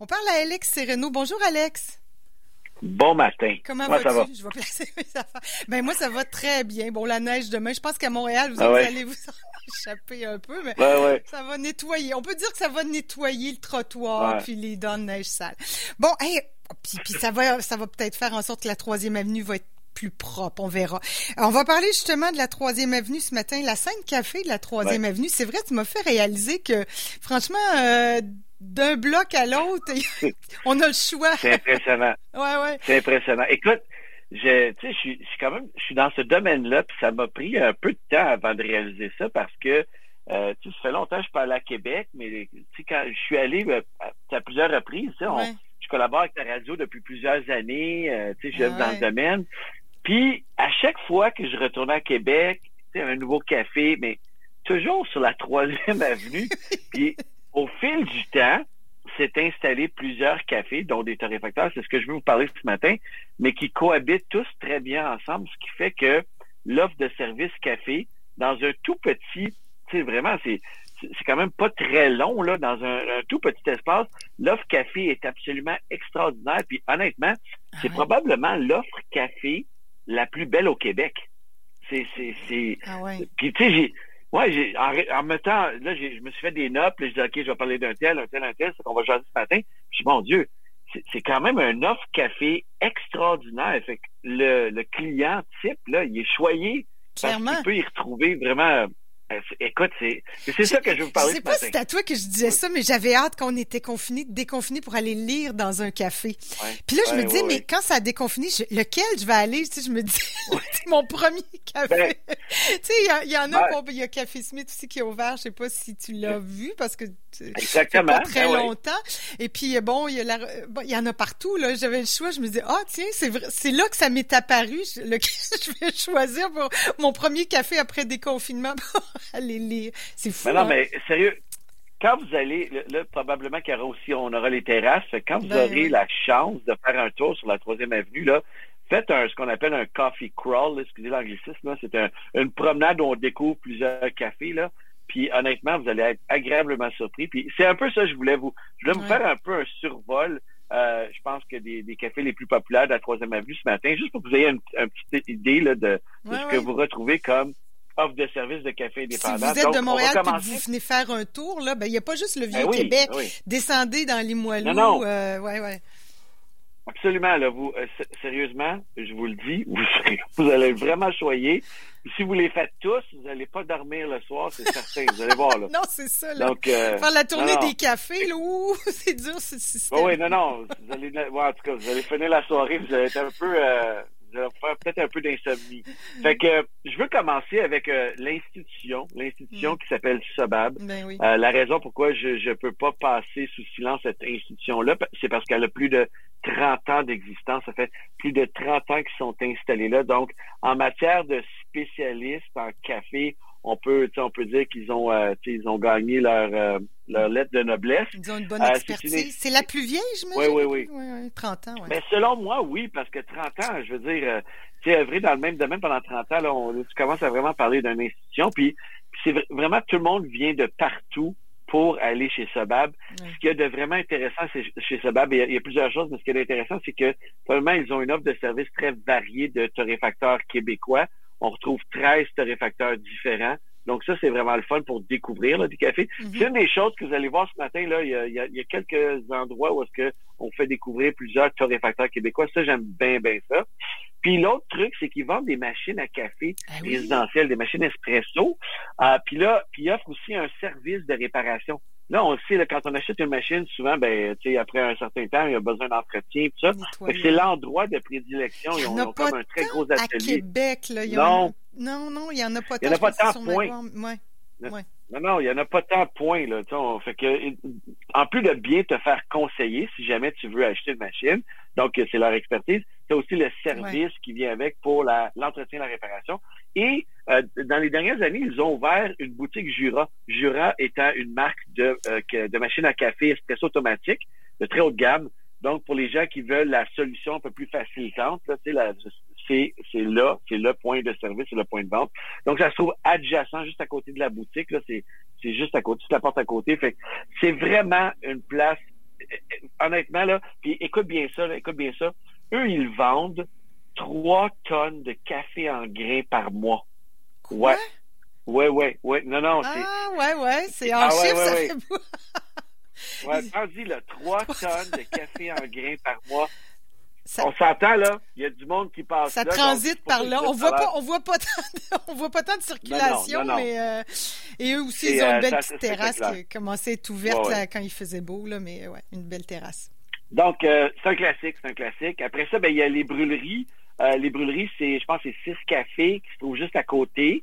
On parle à Alex Sereno. Bonjour, Alex. Bon matin. Comment vas-tu? Va? Je vais placer mes affaires. Ben, moi, ça va très bien. Bon, la neige demain, je pense qu'à Montréal, vous, ah allez vous échapper un peu, mais ça va nettoyer. On peut dire que ça va nettoyer le trottoir puis les dents de neige sales. Bon, hey, puis, puis ça va, ça va peut-être faire en sorte que la troisième avenue va être plus propre, on verra. on va parler justement de la troisième avenue ce matin, la scène café de la troisième avenue. C'est vrai, tu m'as fait réaliser que, franchement, euh, d'un bloc à l'autre, on a le choix. C'est impressionnant. ouais, ouais. C'est impressionnant. Écoute, je, tu sais, je suis, quand même, je suis dans ce domaine-là, puis ça m'a pris un peu de temps avant de réaliser ça parce que, euh, tu sais, ça fait longtemps que je parle à Québec, mais tu sais, quand je suis allé euh, à, plusieurs reprises, tu sais, je collabore avec la radio depuis plusieurs années, euh, tu sais, je dans le domaine. Puis, à chaque fois que je retournais à Québec, tu sais, un nouveau café, mais toujours sur la troisième avenue. Puis, au fil du temps, s'est installé plusieurs cafés, dont des torréfacteurs, c'est ce que je veux vous parler ce matin, mais qui cohabitent tous très bien ensemble, ce qui fait que l'offre de service café, dans un tout petit, tu sais, vraiment, c'est c'est quand même pas très long, là, dans un, tout petit espace. L'offre café est absolument extraordinaire. Puis honnêtement, c'est ah probablement l'offre café la plus belle au Québec. C'est, c'est, c'est. Ah ouais. Puis tu sais, j'ai. Ouais, j'ai, en, en mettant, là, je me suis fait des notes, puis je dis, OK, je vais parler d'un tel, un tel, un tel, c'est qu'on va jouer ce matin. Puis, mon Dieu, c'est quand même un offre café extraordinaire. Fait que le, le client type, là, il est choyé. Clairement. Parce qu'il peut y retrouver vraiment écoute, c'est c'est ça que je veux vous parler. Je sais pas si c'est à toi que je disais ça, mais j'avais hâte qu'on était confinés, déconfinés pour aller lire dans un café. Puis là, je me dis, mais quand ça a déconfiné, lequel je vais aller? Tu sais, je me dis, c'est mon premier café. Ben, tu sais, il y, en a, ben il y a Café Smith aussi qui est ouvert. Je sais pas si tu l'as vu parce que Exactement. Pas très ben longtemps. Et puis, bon, il y, a il y en a partout. Là. J'avais le choix. Je me disais, ah, tiens, c'est vrai, c'est là que ça m'est apparu. Lequel je vais choisir pour mon premier café après déconfinement pour aller lire. C'est fou. Mais non, hein? mais sérieux, quand vous allez, là, probablement qu'il y aura aussi, on aura les terrasses. Quand vous ben aurez la chance de faire un tour sur la troisième avenue, là, faites un, ce qu'on appelle un coffee crawl, excusez l'anglicisme, c'est un, une promenade où on découvre plusieurs cafés, là. Puis honnêtement, vous allez être agréablement surpris. Puis c'est un peu ça, je voulais vous, je voulais vous faire un peu un survol. Euh, je pense que des, des, cafés les plus populaires de la troisième avenue ce matin, juste pour que vous ayez une, petite idée là, de, ce que vous retrouvez comme offre de services de café indépendant. Si vous êtes de Montréal et que vous venez faire un tour, ben il n'y a pas juste le ben Vieux-Québec. Descendez dans Limoilou. Non, non. Euh, ouais, ouais. Absolument, là, vous, euh, sérieusement, je vous le dis, vous, vous allez vraiment choyer. Si vous les faites tous, vous n'allez pas dormir le soir, c'est certain. Vous allez voir, là. non, c'est ça, là. Donc, euh, Faire la tournée des cafés, là, c'est dur, ce système. oui, non, non. Vous allez, en tout cas, vous allez finir la soirée, vous allez être un peu, euh, peut-être un peu d'insomnie. Fait que, je veux commencer avec euh, l'institution, l'institution mm. qui s'appelle Sobab. Ben oui. euh, la raison pourquoi je ne peux pas passer sous silence cette institution-là, c'est parce qu'elle a plus de 30 ans d'existence. Ça fait plus de 30 ans qu'ils sont installés là. Donc, en matière de spécialistes en café, on peut, on peut dire qu'ils ont, euh, ils ont gagné leur, euh, leur lettre de noblesse. Ils ont une bonne euh, expertise. c'est la plus vieille, je me Oui, oui, oui. 30 ans, oui. Mais selon moi, oui, parce que 30 ans, je veux dire, tu sais, œuvrer dans le même domaine pendant 30 ans, là, on, tu commences à vraiment parler d'une institution, puis c'est vraiment tout le monde vient de partout pour aller chez Sobab. Ce qui est de vraiment intéressant chez Sobab, il y, a, plusieurs choses, mais ce qui est intéressant, c'est que probablement ils ont une offre de services très variée de torréfacteurs québécois. On retrouve 13 torréfacteurs différents. Donc ça, c'est vraiment le fun pour découvrir là, du café. C'est une des choses que vous allez voir ce matin. Là, il y a, quelques endroits où est-ce que on fait découvrir plusieurs torréfacteurs québécois. Ça, j'aime bien, bien ça. Puis l'autre truc, c'est qu'ils vendent des machines à café ah résidentielles, des machines espresso. Euh, puis là, puis ils offrent aussi un service de réparation. Là, on le sait, là, quand on achète une machine, souvent, ben, tu sais, après un certain temps, il y a besoin d'entretien, tout ça. C'est l'endroit de prédilection. Ils ont, comme un très gros atelier. À Québec, là, non. non, non, il n'y en a pas tant. Il n'y en a pas tant, point. Ouais. Ouais. Non, non, il n'y en a pas tant de points. Là. fait que, en plus de bien te faire conseiller si jamais tu veux acheter une machine, donc c'est leur expertise, c'est aussi le service qui vient avec pour l'entretien et la réparation. Et euh, dans les dernières années, ils ont ouvert une boutique Jura. Jura étant une marque de, euh, de machine à café espresso automatique de très haute gamme. Donc, pour les gens qui veulent la solution un peu plus facilitante, c'est c'est là, c'est le point de service, c'est le point de vente. Donc, ça se trouve adjacent, juste à côté de la boutique. Là, c'est juste à côté, toute la porte à côté. Fait c'est vraiment une place honnêtement, là, puis écoute bien ça, écoute bien ça. Eux, ils vendent 3 tonnes de café en grains par mois. Quoi? Ouais. Ouais, ouais, ouais. Non, non. Ah, ouais, ouais. C'est en ah, chiffres, ça fait Ouais, dis là, 3 tonnes de café en grains par mois. On s'entend là, il y a du monde qui passe ça là. Transite par là. On voit pas, on voit pas tant, de, on voit pas tant de circulation, mais euh, et eux aussi ils ont une euh, belle petite terrasse qui commençait à être ouverte quand il faisait beau là, mais ouais, une belle terrasse. Donc euh, c'est un classique, c'est un classique. Après ça, ben il y a les brûleries. Les brûleries, c'est, je pense, c'est six cafés qui se trouvent juste à côté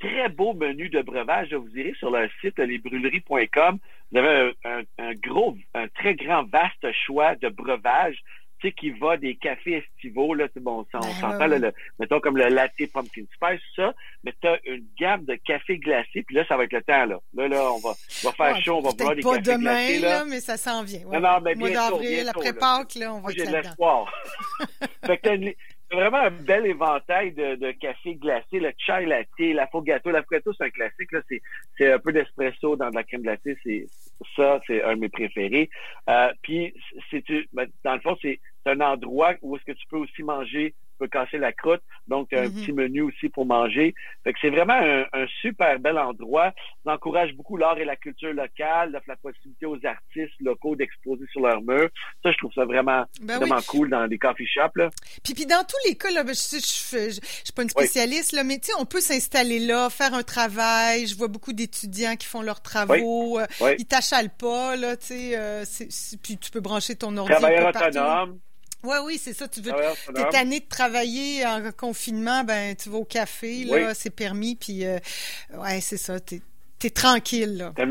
très beau menu de breuvage. Vous irez sur le site lesbrûleries.com. Vous avez un, gros, un très grand, vaste choix de breuvages tu sais, qui va des cafés estivaux, là, c'est bon, on ben s'entend, le, mettons comme le latte pumpkin spice, ça, mais tu as une gamme de cafés glacés, puis là, ça va être le temps, là. Là, là, on va, on va faire chaud, on va boire des cafés demain, glacés, là. mais ça s'en vient. Ouais. Non, non, mais Mois d'avril, après Pâques, là, on va J'ai de l'espoir. fait que c'est vraiment un bel éventail de, de café glacé, le chai latte, l'affogato. L'affogato, c'est un classique. Là, c'est, c'est un peu d'espresso dans de la crème glacée. C'est ça, c'est un de mes préférés. Euh, puis, c'est, ben, dans le fond, c'est un endroit où est-ce que tu peux aussi manger peux casser la croûte. Donc, un mm-hmm. petit menu aussi pour manger. Fait que c'est vraiment un, super bel endroit. Ça encourage beaucoup l'art et la culture locale, offre la possibilité aux artistes locaux d'exposer sur leur mur. Ça, je trouve ça vraiment, ben vraiment cool dans les coffee shops. Là. Puis, puis dans tous les cas, là, ben, je, je, je, suis pas une spécialiste, là, mais tu sais, on peut s'installer là, faire un travail. Je vois beaucoup d'étudiants qui font leurs travaux. Euh, ils t'achalent pas, là, tu sais. Euh, puis tu peux brancher ton ordi. Travailleur autonome. Oui, oui, c'est ça. Tu veux, t'es tanné de travailler en confinement, ben tu vas au café, là, c'est permis, puis euh, ouais, c'est ça. T'es es tranquille, là. T'es,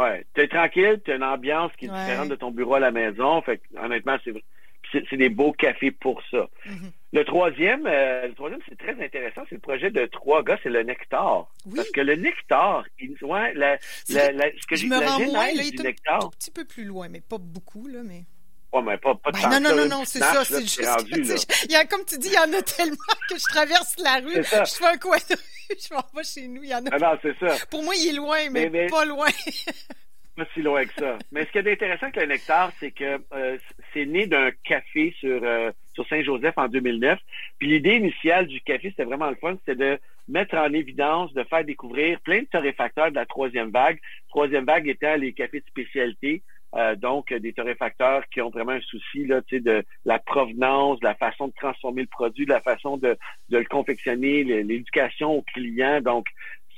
ouais, t'es tranquille, t'as une ambiance qui est différente de ton bureau à la maison. Fait honnêtement, c'est c'est des beaux cafés pour ça. Mm-hmm. Le troisième, euh, le troisième, c'est très intéressant, c'est le projet de trois gars, c'est le nectar. Parce que le nectar, il, ouais, la, la, la, ce que je me rends moins, là, il est un petit peu plus loin, mais pas beaucoup, là, mais. Mais pas, pas de ben, Non, non, non, non, c'est ça. C'est juste. Rendu, il y a, comme tu dis, il y en a tellement que je traverse la rue, je fais un coin de rue, je m'en vais chez nous. Il y en a. Ah non, c'est ça. Pour moi, il est loin, mais, pas loin. pas si loin que ça. Mais ce qui est intéressant avec le Nectar, c'est que euh, c'est né d'un café sur, euh, sur Saint-Joseph en 2009. Puis l'idée initiale du café, c'était vraiment le fun, c'était de mettre en évidence, de faire découvrir plein de torréfacteurs de la troisième vague. Troisième vague étant les cafés de spécialité. Euh, donc des torréfacteurs qui ont vraiment un souci là, de la provenance, de la façon de transformer le produit, de la façon de, de le confectionner, l'éducation aux clients. Donc,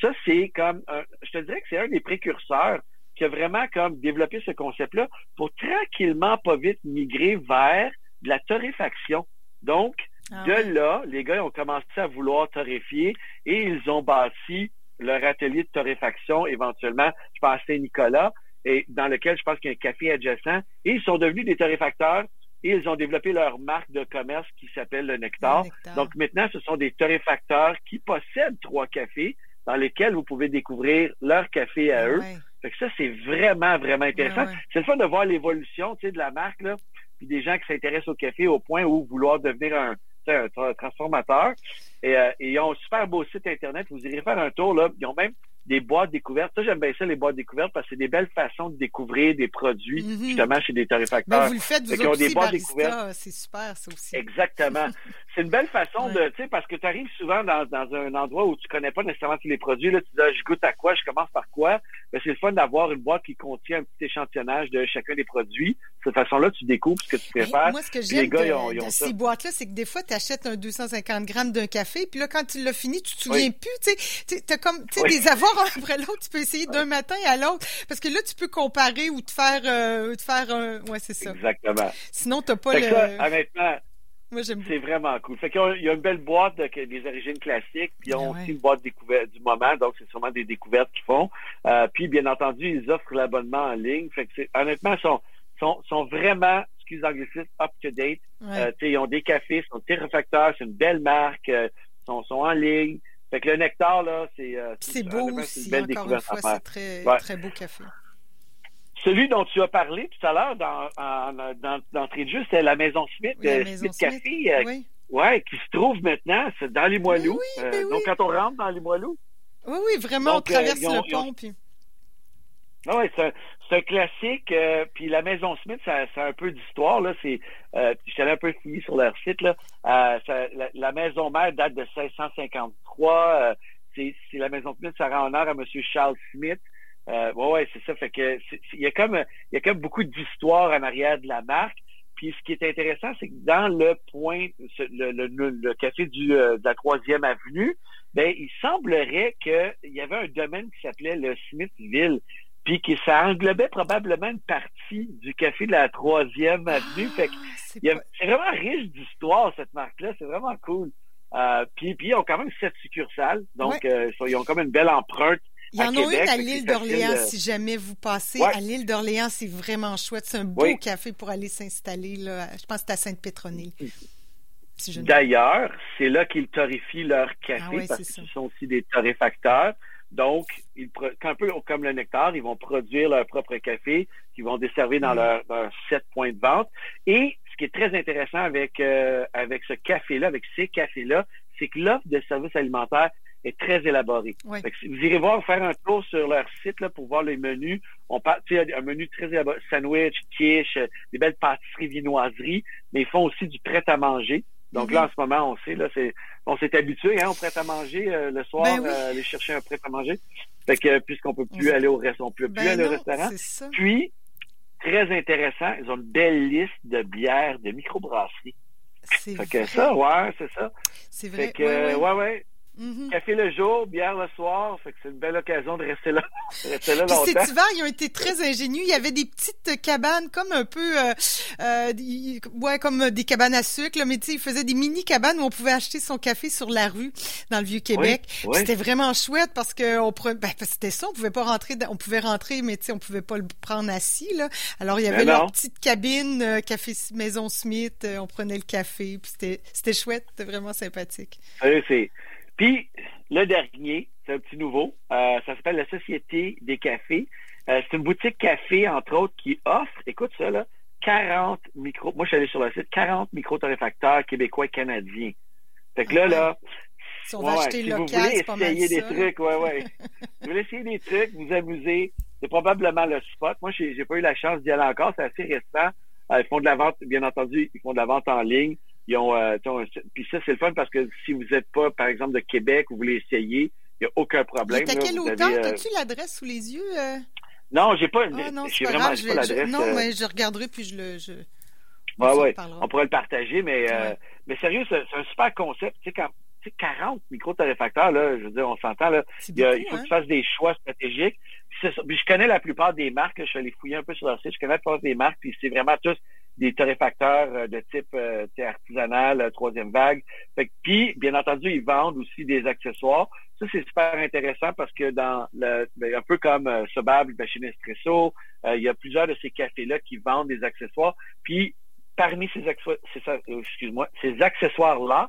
ça, c'est comme, je te dirais que c'est un des précurseurs qui a vraiment comme développé ce concept-là pour tranquillement, pas vite, migrer vers de la torréfaction. Donc, ah de là, les gars ont commencé à vouloir torréfier et ils ont bâti leur atelier de torréfaction éventuellement, je pense à Saint-Nicolas, et dans lequel je pense qu'il y a un café adjacent. Et ils sont devenus des torréfacteurs et ils ont développé leur marque de commerce qui s'appelle le Nectar. Donc maintenant, ce sont des torréfacteurs qui possèdent trois cafés dans lesquels vous pouvez découvrir leur café à eux. Fait que ça, c'est vraiment, vraiment intéressant. C'est le fun de voir l'évolution de la marque, là, puis des gens qui s'intéressent au café au point où vouloir devenir un, un transformateur. Et, euh, et, ils ont un super beau site Internet. Vous irez faire un tour. Là. Ils ont même des boîtes découvertes. Ça, j'aime bien ça, les boîtes découvertes, parce que c'est des belles façons de découvrir des produits, mm-hmm. justement, chez des torréfacteurs. Ben, vous le faites, vous des boîtes découvertes. C'est super, ça aussi. Exactement. c'est une belle façon de, tu sais, parce que tu arrives souvent dans, dans, un endroit où tu connais pas nécessairement tous les produits. Là, tu dis, ah, je goûte à quoi, je commence par quoi. Ben, c'est le fun d'avoir une boîte qui contient un petit échantillonnage de chacun des produits. De cette façon-là, tu découvres ce que tu préfères. moi, ce que j'aime de, ces boîtes-là, c'est que des fois, tu achètes un 250 grammes d'un café, puis là, quand tu l'as fini, tu te souviens plus, tu sais, comme, tu sais, des avoirs après l'autre, tu peux essayer d'un matin à l'autre, parce que là, tu peux comparer ou te faire, euh, te faire un, ouais, c'est ça. Exactement. Sinon, t'as pas le. honnêtement, c'est vraiment cool. Fait qu'il y a une belle boîte de, des origines classiques, puis ils ont ben aussi une boîte découverte du moment, donc c'est sûrement des découvertes qu'ils font. Euh, puis bien entendu, ils offrent l'abonnement en ligne. Fait que c'est honnêtement, ils sont, sont, sont vraiment, excuse l'anglicisme, up to date. Euh, ils ont des cafés, ils sont terrificateurs, c'est une belle marque, euh, sont, sont en ligne. Fait que le nectar, là, c'est euh, c'est beau aussi, une belle encore une fois, c'est très, très beau café. Celui dont tu as parlé tout à l'heure dans, dans, d'entrée de jeu, c'est la Maison Smith, oui, la Maison Smith Café, euh, oui. ouais, qui se trouve maintenant dans les Moilous. Oui, euh, donc, quand on rentre dans les Moilous. Oui, oui, vraiment, on traverse le pont. Puis... Ah ouais, c'est c'est un classique. Euh, puis la Maison Smith, ça, ça a un peu d'histoire. Là, c'est, euh, je suis allé un peu fouiller sur leur site. Là. Euh, la, Maison Mère date de 1653. c'est, la Maison Smith, ça rend honneur à M. Charles Smith. Ouais, ouais, c'est ça. Fait que il y a comme il y a comme beaucoup d'histoire en arrière de la marque. Puis ce qui est intéressant, c'est que dans le point, le, le, le café du, de la troisième avenue, ben il semblerait qu'il y avait un domaine qui s'appelait le Smithville puis que ça englobait probablement une partie du café de la troisième avenue. fait ah, c'est vraiment riche d'histoire, cette marque-là. C'est vraiment cool. Euh, puis, puis, ils ont quand même sept succursales. Donc, euh, ils ont comme une belle empreinte. Il y en a une à l'île d'Orléans, si jamais vous passez. À l'île d'Orléans, c'est vraiment chouette. C'est un beau café pour aller s'installer. Là. Je pense que c'est à Sainte-Pétronille. D'ailleurs, c'est là qu'ils torréfient leur café ah parce qu'ils sont aussi des torréfacteurs. Donc, ils, un peu comme le nectar, ils vont produire leur propre café qu'ils vont desservir dans leur, sept points de vente. Et ce qui est très intéressant avec, euh, avec ce café-là, avec ces cafés-là, c'est que l'offre de services alimentaires est très élaborée. vous irez voir, faire un tour sur leur site là, pour voir les menus. On parle, un menu très élaboré, sandwich, quiche, des belles pâtisseries, viennoiseries, mais ils font aussi du prêt à manger. Donc là, en ce moment, on sait, là, c'est, on s'est habitué, hein, on prête à manger euh, le soir, ben euh, aller chercher un prêt à manger. Fait que puisqu'on peut plus aller au restaurant, on peut plus ben aller au restaurant. Puis, très intéressant, ils ont une belle liste de bières de microbrasserie. C'est que ça, ouais, c'est ça. C'est vrai. Fait que, ouais, ouais. Mm-hmm. Café le jour, bière le soir, fait que c'est une belle occasion de rester là, rester là longtemps. cet hiver, ils ont été très ingénieux. Il y avait des petites cabanes comme un peu, euh, euh ouais, comme des cabanes à sucre, là, mais tu sais, ils faisaient des mini cabanes où on pouvait acheter son café sur la rue dans le vieux Québec. C'était vraiment chouette parce que on ben, c'était ça, on pouvait pas rentrer, on pouvait rentrer, mais tu sais, on pouvait pas le prendre assis là. Alors il y avait leur petite cabine, euh, café Maison Smith, euh, on prenait le café, puis c'était c'était chouette, c'était vraiment sympathique. c'est puis, le dernier, c'est un petit nouveau. Euh, ça s'appelle la Société des cafés. Euh, c'est une boutique café, entre autres, qui offre, écoute ça, là, 40 micros. Moi, je suis allé sur le site, 40 micro-torréfacteurs québécois et canadiens. Fait que là, là, si, on va acheter si vous voulez essayer des trucs, ouais, ouais. vous voulez essayer des trucs, vous amuser, c'est probablement le spot. Moi, j'ai, j'ai pas eu la chance d'y aller encore, c'est assez récent. Euh, ils font de la vente, bien entendu, ils font de la vente en ligne. Ils ont, euh, puis ça, c'est le fun parce que si vous n'êtes pas, par exemple, de Québec, vous voulez essayer, il n'y a aucun problème. T'as quel auteur? Euh, As-tu l'adresse sous les yeux? Euh? Non, j'ai pas. Ah, non, j'ai vraiment pas l'adresse. Non, mais je regarderai puis je le. Je... Ouais, ouais. On pourrait le partager, mais, mais sérieux, c'est un super concept. Tu sais, quand, 40 micro-torréfacteurs, là, je veux dire, on s'entend, là. Il, il, faut que tu fasses des choix stratégiques. Puis, je connais la plupart des marques, je suis allé fouiller un peu sur leur site, je connais la plupart des marques, puis c'est vraiment tous des torréfacteurs euh, de type euh, artisanal, euh, troisième vague. Fait puis, bien entendu, ils vendent aussi des accessoires. Ça, c'est super intéressant parce que dans le, ben, un peu comme euh, Sobable, ben, chez Nespresso, il y a plusieurs de ces cafés-là qui vendent des accessoires. Puis, parmi ces, excuse-moi, ces accessoires-là,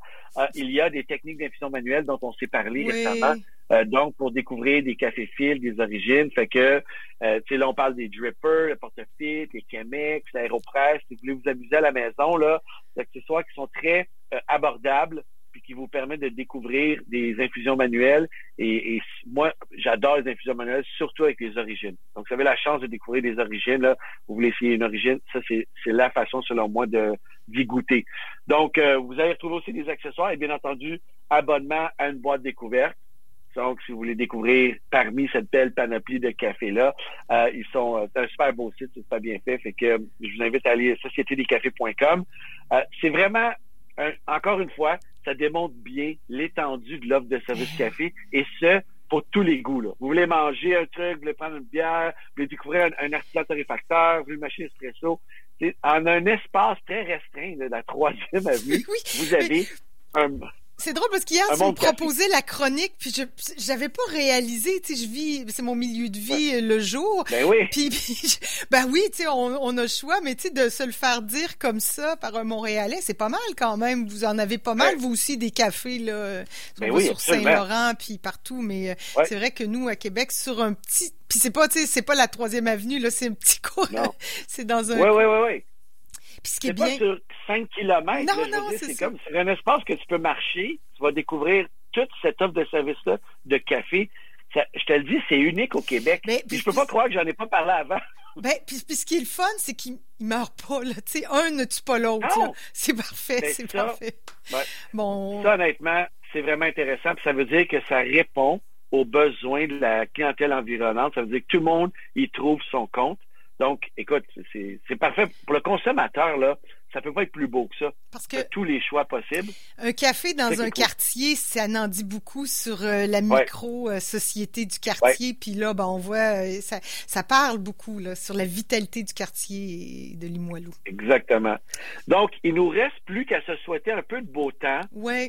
il y a des techniques d'infusion manuelle dont on s'est parlé récemment. Euh, donc, pour découvrir des cafés fils, des origines, fait que, euh, tu sais, là, on parle des drippers, le porte-fils, les Chemex, l'aéropresse. Si vous voulez vous amuser à la maison, là, des accessoires qui sont très euh, abordables puis qui vous permettent de découvrir des infusions manuelles. Et, moi, j'adore les infusions manuelles, surtout avec les origines. Donc, vous avez la chance de découvrir des origines, là, vous voulez essayer une origine, ça, c'est la façon, selon moi, de d'y goûter. Donc, vous allez retrouver aussi des accessoires et bien entendu, abonnement à une boîte découverte. Donc, si vous voulez découvrir parmi cette belle panoplie de cafés-là, euh, ils sont euh, c'est un super beau site, c'est pas bien fait. Fait que je vous invite à aller sociétédescafés.com. Euh, c'est vraiment, encore une fois, ça démontre bien l'étendue de l'offre de service café et ce, pour tous les goûts. Là. Vous voulez manger un truc, vous voulez prendre une bière, vous voulez découvrir un, un artisan torréfacteur, vous voulez une machine espresso. En un espace très restreint, de la troisième avenue, vous avez un, c'est drôle parce qu'hier, tu me proposais la chronique, puis je j'avais pas réalisé, tu sais, je vis, c'est mon milieu de vie le jour. Ben oui. Puis, ben oui, tu sais, on, on, a le choix, mais tu sais, de se le faire dire comme ça par un Montréalais, c'est pas mal quand même. Vous en avez pas mal, vous aussi, des cafés, là, ben oui, sur Saint-Laurent, puis partout, mais euh, c'est vrai que nous, à Québec, sur un petit, puis c'est pas, tu sais, c'est pas la troisième avenue, là, c'est un petit cours, c'est dans un... Oui, oui, oui, oui c'est pas sur 5 km. Non, non, c'est comme sur un espace que tu peux marcher. Tu vas découvrir toute cette offre de service-là de café. je te le dis, c'est unique au Québec. Mais, je peux pas croire que j'en ai pas parlé avant. Ben, puis, ce qui est le fun, c'est qu'il ne meurt pas. Là. un ne tue pas l'autre. C'est parfait, ben, c'est parfait. bon. Ça, honnêtement, c'est vraiment intéressant. ça veut dire que ça répond aux besoins de la clientèle environnante. Ça veut dire que tout le monde y trouve son compte. Donc, écoute, c'est parfait. Pour le consommateur, là, ça peut pas être plus beau que ça. Parce que tous les choix possibles. Un café dans un quartier, ça n'en dit beaucoup sur euh, la micro-société du quartier. Puis là, ben, on voit, euh, ça, ça, parle beaucoup là, sur la vitalité du quartier de Limoilou. Exactement. Donc, il nous reste plus qu'à se souhaiter un peu de beau temps,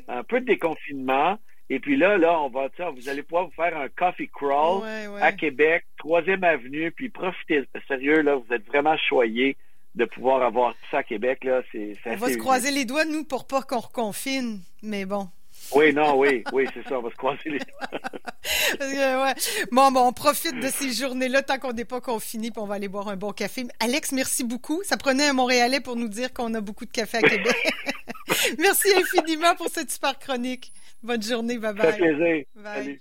un peu de déconfinement. Et puis là, là, on va, vous allez pouvoir vous faire un coffee crawl à Québec, troisième avenue, puis profitez, sérieux, là, vous êtes vraiment choyés de pouvoir avoir ça à Québec, là, c'est On va se croiser les doigts, nous, pour pas qu'on reconfine, mais bon. Oui, non, oui, oui, c'est ça, on va se croiser les doigts. ouais. Bon, bon, on profite de ces journées-là tant qu'on n'est pas confiné, puis on va aller boire un bon café. Alex, merci beaucoup. Ça prenait un Montréalais pour nous dire qu'on a beaucoup de café à Québec. merci infiniment pour cette super chronique. Bonne journée, bye bye. Ça fait plaisir. Bye.